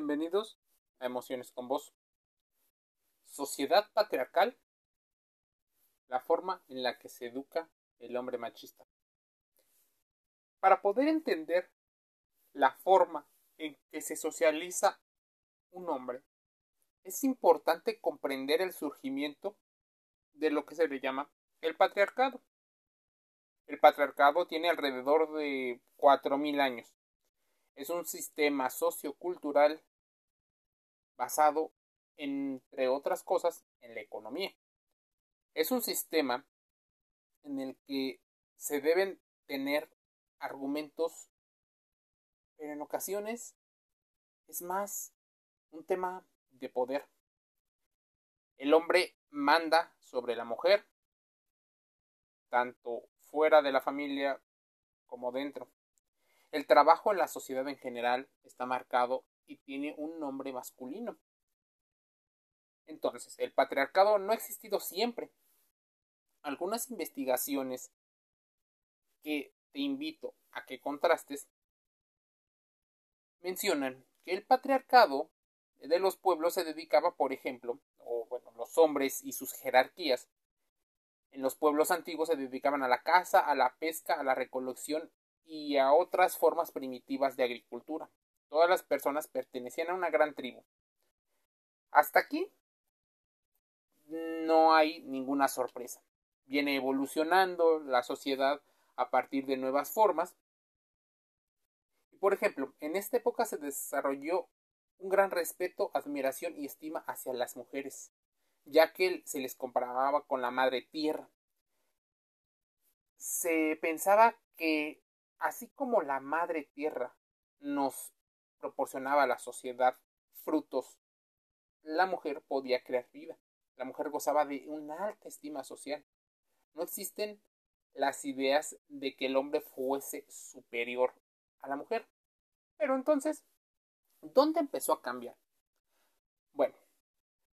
Bienvenidos a Emociones con Vos. Sociedad patriarcal, la forma en la que se educa el hombre machista. Para poder entender la forma en que se socializa un hombre, es importante comprender el surgimiento de lo que se le llama el patriarcado. El patriarcado tiene alrededor de 4.000 años es un sistema sociocultural basado, entre otras cosas, en la economía. Es un sistema en el que se deben tener argumentos, pero en ocasiones es más un tema de poder. El hombre manda sobre la mujer, tanto fuera de la familia como dentro. El trabajo en la sociedad en general está marcado y tiene un nombre masculino. Entonces, el patriarcado no ha existido siempre. Algunas investigaciones que te invito a que contrastes mencionan que el patriarcado de los pueblos se dedicaba, por ejemplo, o bueno, los hombres y sus jerarquías, en los pueblos antiguos se dedicaban a la caza, a la pesca, a la recolección y a otras formas primitivas de agricultura. Todas las personas pertenecían a una gran tribu. Hasta aquí no hay ninguna sorpresa. Viene evolucionando la sociedad a partir de nuevas formas. Por ejemplo, en esta época se desarrolló un gran respeto, admiración y estima hacia las mujeres, ya que se les comparaba con la madre tierra. Se pensaba que Así como la madre tierra nos proporcionaba a la sociedad frutos, la mujer podía crear vida. La mujer gozaba de una alta estima social. No existen las ideas de que el hombre fuese superior a la mujer. Pero entonces, ¿dónde empezó a cambiar? Bueno,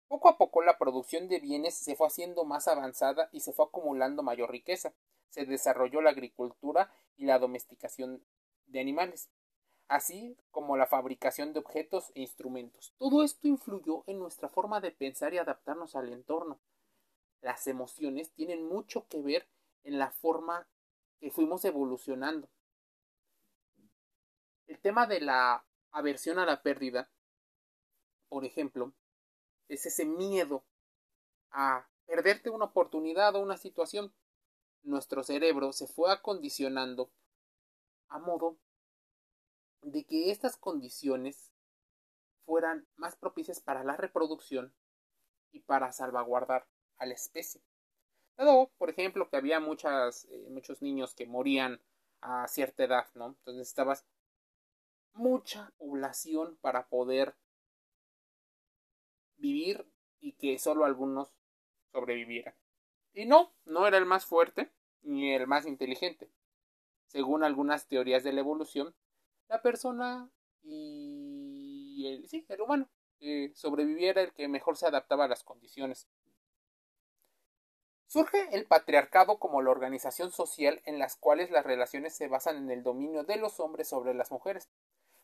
poco a poco la producción de bienes se fue haciendo más avanzada y se fue acumulando mayor riqueza se desarrolló la agricultura y la domesticación de animales, así como la fabricación de objetos e instrumentos. Todo esto influyó en nuestra forma de pensar y adaptarnos al entorno. Las emociones tienen mucho que ver en la forma que fuimos evolucionando. El tema de la aversión a la pérdida, por ejemplo, es ese miedo a perderte una oportunidad o una situación nuestro cerebro se fue acondicionando a modo de que estas condiciones fueran más propicias para la reproducción y para salvaguardar a la especie. Dado, por ejemplo, que había muchas, eh, muchos niños que morían a cierta edad, ¿no? Entonces necesitabas mucha población para poder vivir y que solo algunos sobrevivieran. Y no, no era el más fuerte ni el más inteligente. Según algunas teorías de la evolución, la persona y el, sí, el humano que sobreviviera el que mejor se adaptaba a las condiciones. Surge el patriarcado como la organización social en las cuales las relaciones se basan en el dominio de los hombres sobre las mujeres.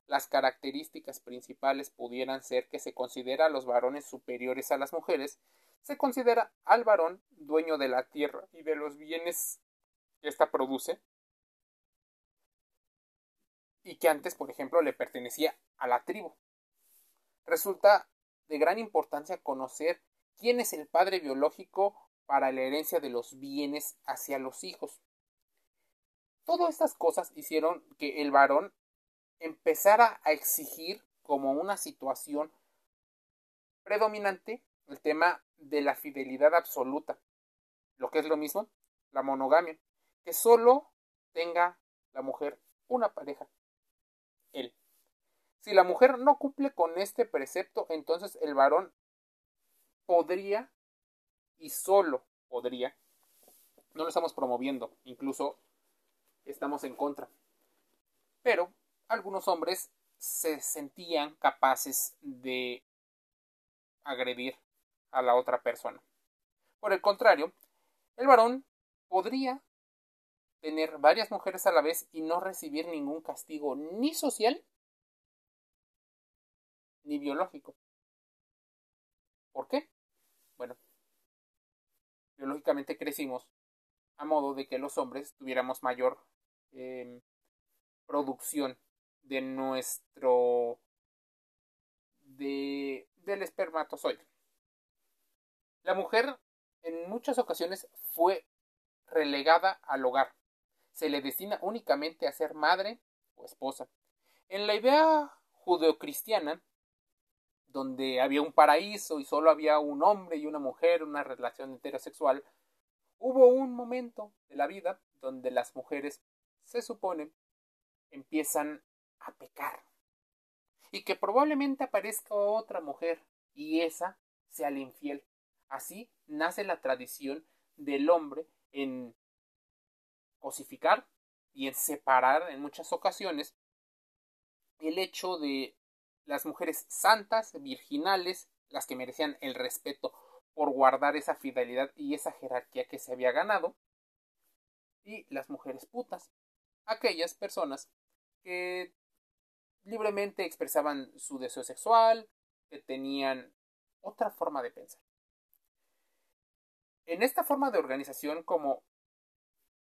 Las características principales pudieran ser que se considera a los varones superiores a las mujeres se considera al varón dueño de la tierra y de los bienes que ésta produce y que antes, por ejemplo, le pertenecía a la tribu. Resulta de gran importancia conocer quién es el padre biológico para la herencia de los bienes hacia los hijos. Todas estas cosas hicieron que el varón empezara a exigir como una situación predominante el tema de la fidelidad absoluta, lo que es lo mismo, la monogamia, que solo tenga la mujer una pareja, él. Si la mujer no cumple con este precepto, entonces el varón podría y solo podría, no lo estamos promoviendo, incluso estamos en contra, pero algunos hombres se sentían capaces de agredir a la otra persona. Por el contrario, el varón podría tener varias mujeres a la vez y no recibir ningún castigo ni social ni biológico. ¿Por qué? Bueno, biológicamente crecimos a modo de que los hombres tuviéramos mayor em, producción de nuestro de, del espermatozoide. La mujer en muchas ocasiones fue relegada al hogar. Se le destina únicamente a ser madre o esposa. En la idea judeocristiana, donde había un paraíso y solo había un hombre y una mujer, una relación heterosexual, hubo un momento de la vida donde las mujeres, se supone, empiezan a pecar. Y que probablemente aparezca otra mujer y esa sea la infiel. Así nace la tradición del hombre en cosificar y en separar en muchas ocasiones el hecho de las mujeres santas, virginales, las que merecían el respeto por guardar esa fidelidad y esa jerarquía que se había ganado, y las mujeres putas, aquellas personas que libremente expresaban su deseo sexual, que tenían otra forma de pensar. En esta forma de organización como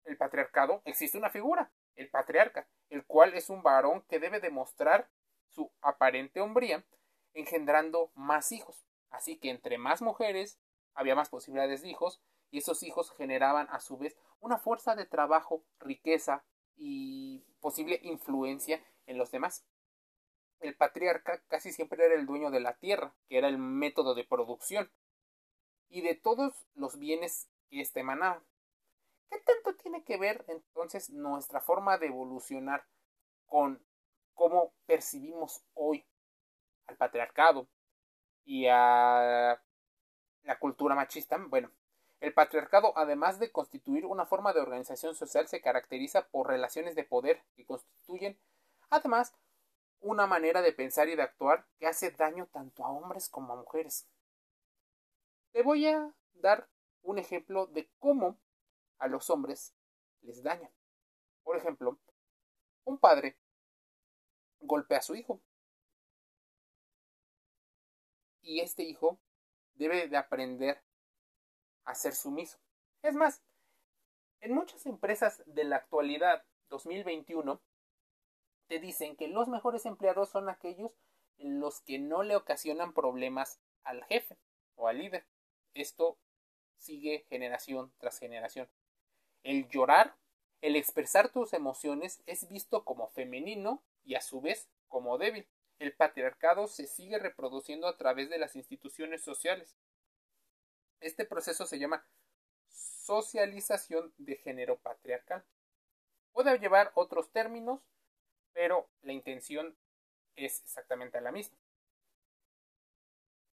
el patriarcado existe una figura, el patriarca, el cual es un varón que debe demostrar su aparente hombría engendrando más hijos. Así que entre más mujeres había más posibilidades de hijos y esos hijos generaban a su vez una fuerza de trabajo, riqueza y posible influencia en los demás. El patriarca casi siempre era el dueño de la tierra, que era el método de producción, y de todos los bienes que éste emanaba. ¿Qué tanto tiene que ver entonces nuestra forma de evolucionar con cómo percibimos hoy al patriarcado y a la cultura machista? Bueno, el patriarcado, además de constituir una forma de organización social, se caracteriza por relaciones de poder que constituyen, además, una manera de pensar y de actuar que hace daño tanto a hombres como a mujeres. Te voy a dar un ejemplo de cómo a los hombres les daña. Por ejemplo, un padre golpea a su hijo. Y este hijo debe de aprender a ser sumiso. Es más, en muchas empresas de la actualidad 2021 te dicen que los mejores empleados son aquellos en los que no le ocasionan problemas al jefe o al líder. Esto sigue generación tras generación. El llorar, el expresar tus emociones es visto como femenino y a su vez como débil. El patriarcado se sigue reproduciendo a través de las instituciones sociales. Este proceso se llama socialización de género patriarcal. Puede llevar otros términos, pero la intención es exactamente la misma.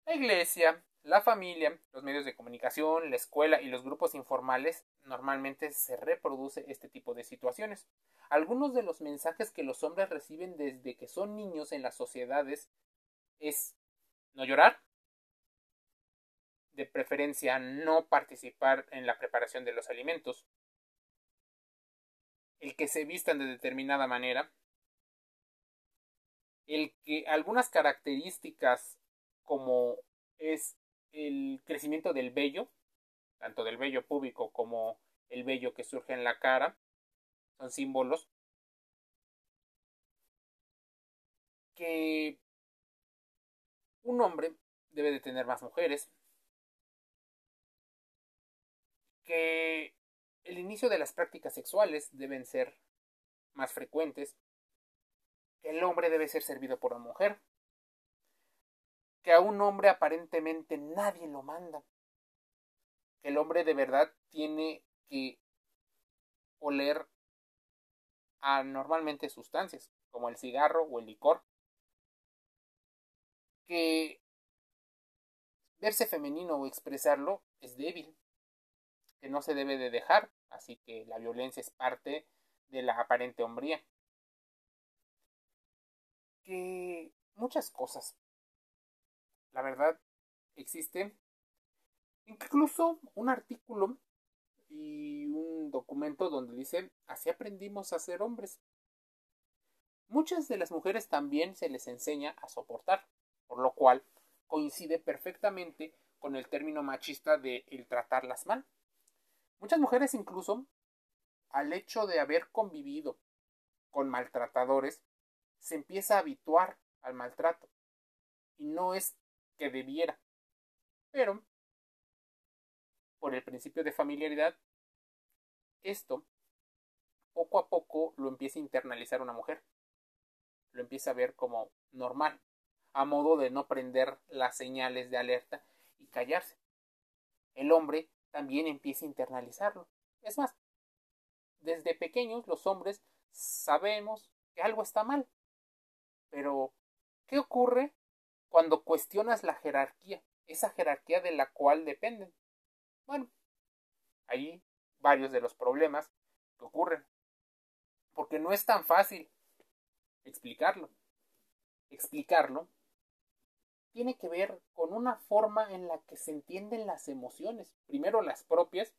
La iglesia, la familia, los medios de comunicación, la escuela y los grupos informales normalmente se reproduce este tipo de situaciones. Algunos de los mensajes que los hombres reciben desde que son niños en las sociedades es no llorar, de preferencia no participar en la preparación de los alimentos, el que se vistan de determinada manera, el que algunas características como es el crecimiento del vello, tanto del vello púbico como el vello que surge en la cara, son símbolos que un hombre debe de tener más mujeres, que el inicio de las prácticas sexuales deben ser más frecuentes, que el hombre debe ser servido por la mujer, que a un hombre aparentemente nadie lo manda. El hombre de verdad tiene que oler a normalmente sustancias, como el cigarro o el licor. Que verse femenino o expresarlo es débil, que no se debe de dejar, así que la violencia es parte de la aparente hombría. Que muchas cosas la verdad, existe incluso un artículo y un documento donde dice así aprendimos a ser hombres. Muchas de las mujeres también se les enseña a soportar. por lo cual coincide perfectamente con el término machista de el tratarlas mal. Muchas mujeres incluso, al hecho de haber convivido con maltratadores, se empieza a habituar al maltrato. Y no es que debiera. Pero, por el principio de familiaridad, esto poco a poco lo empieza a internalizar una mujer. Lo empieza a ver como normal, a modo de no prender las señales de alerta y callarse. El hombre también empieza a internalizarlo. Es más, desde pequeños los hombres sabemos que algo está mal. Pero, ¿qué ocurre cuando cuestionas la jerarquía? Esa jerarquía de la cual dependen. Bueno, ahí varios de los problemas que ocurren. Porque no es tan fácil explicarlo. Explicarlo tiene que ver con una forma en la que se entienden las emociones, primero las propias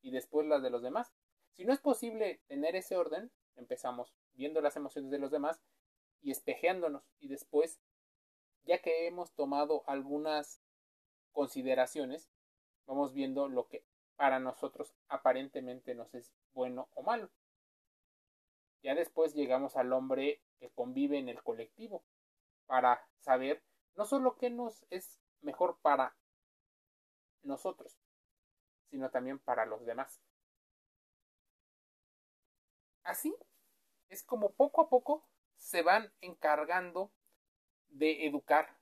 y después las de los demás. Si no es posible tener ese orden, empezamos viendo las emociones de los demás y espejeándonos y después, ya que hemos tomado algunas consideraciones, vamos viendo lo que para nosotros aparentemente nos es bueno o malo. Ya después llegamos al hombre que convive en el colectivo para saber no solo qué nos es mejor para nosotros, sino también para los demás. Así es como poco a poco se van encargando de educar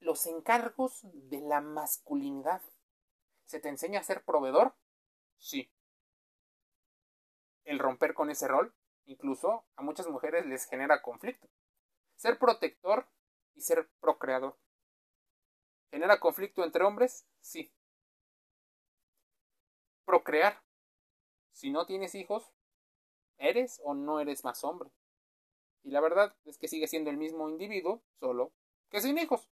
los encargos de la masculinidad. ¿Se te enseña a ser proveedor? Sí. El romper con ese rol, incluso a muchas mujeres les genera conflicto. Ser protector y ser procreador. ¿Genera conflicto entre hombres? Sí. Procrear. Si no tienes hijos, ¿eres o no eres más hombre? Y la verdad es que sigue siendo el mismo individuo, solo que sin hijos.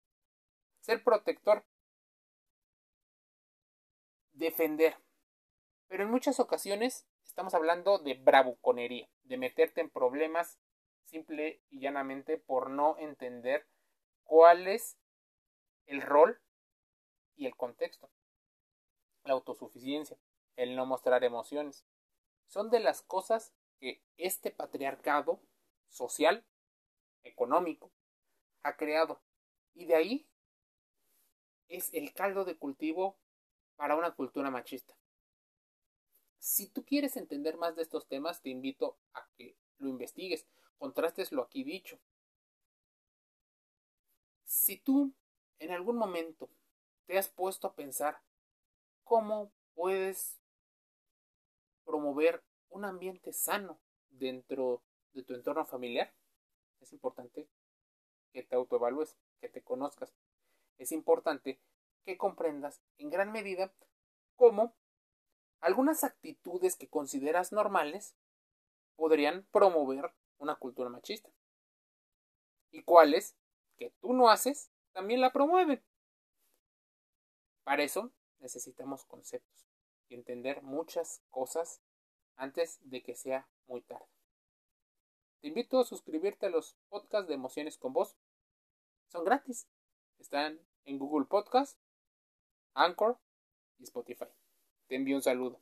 Ser protector. Defender. Pero en muchas ocasiones estamos hablando de bravuconería, de meterte en problemas simple y llanamente por no entender cuál es el rol y el contexto. La autosuficiencia, el no mostrar emociones, son de las cosas que este patriarcado social, económico, ha creado. Y de ahí es el caldo de cultivo para una cultura machista. Si tú quieres entender más de estos temas, te invito a que lo investigues, contrastes lo aquí dicho, si tú en algún momento te has puesto a pensar cómo puedes promover un ambiente sano dentro de tu entorno familiar, es importante que te autoevalúes, que te conozcas. Es importante que comprendas en gran medida cómo algunas actitudes que consideras normales podrían promover una cultura machista y cuáles que tú no haces, también la promueven. Para eso necesitamos conceptos y entender muchas cosas antes de que sea muy tarde. Te invito a suscribirte a los podcasts de Emociones con Voz. Son gratis. Están en Google Podcast, Anchor y Spotify. Te envío un saludo.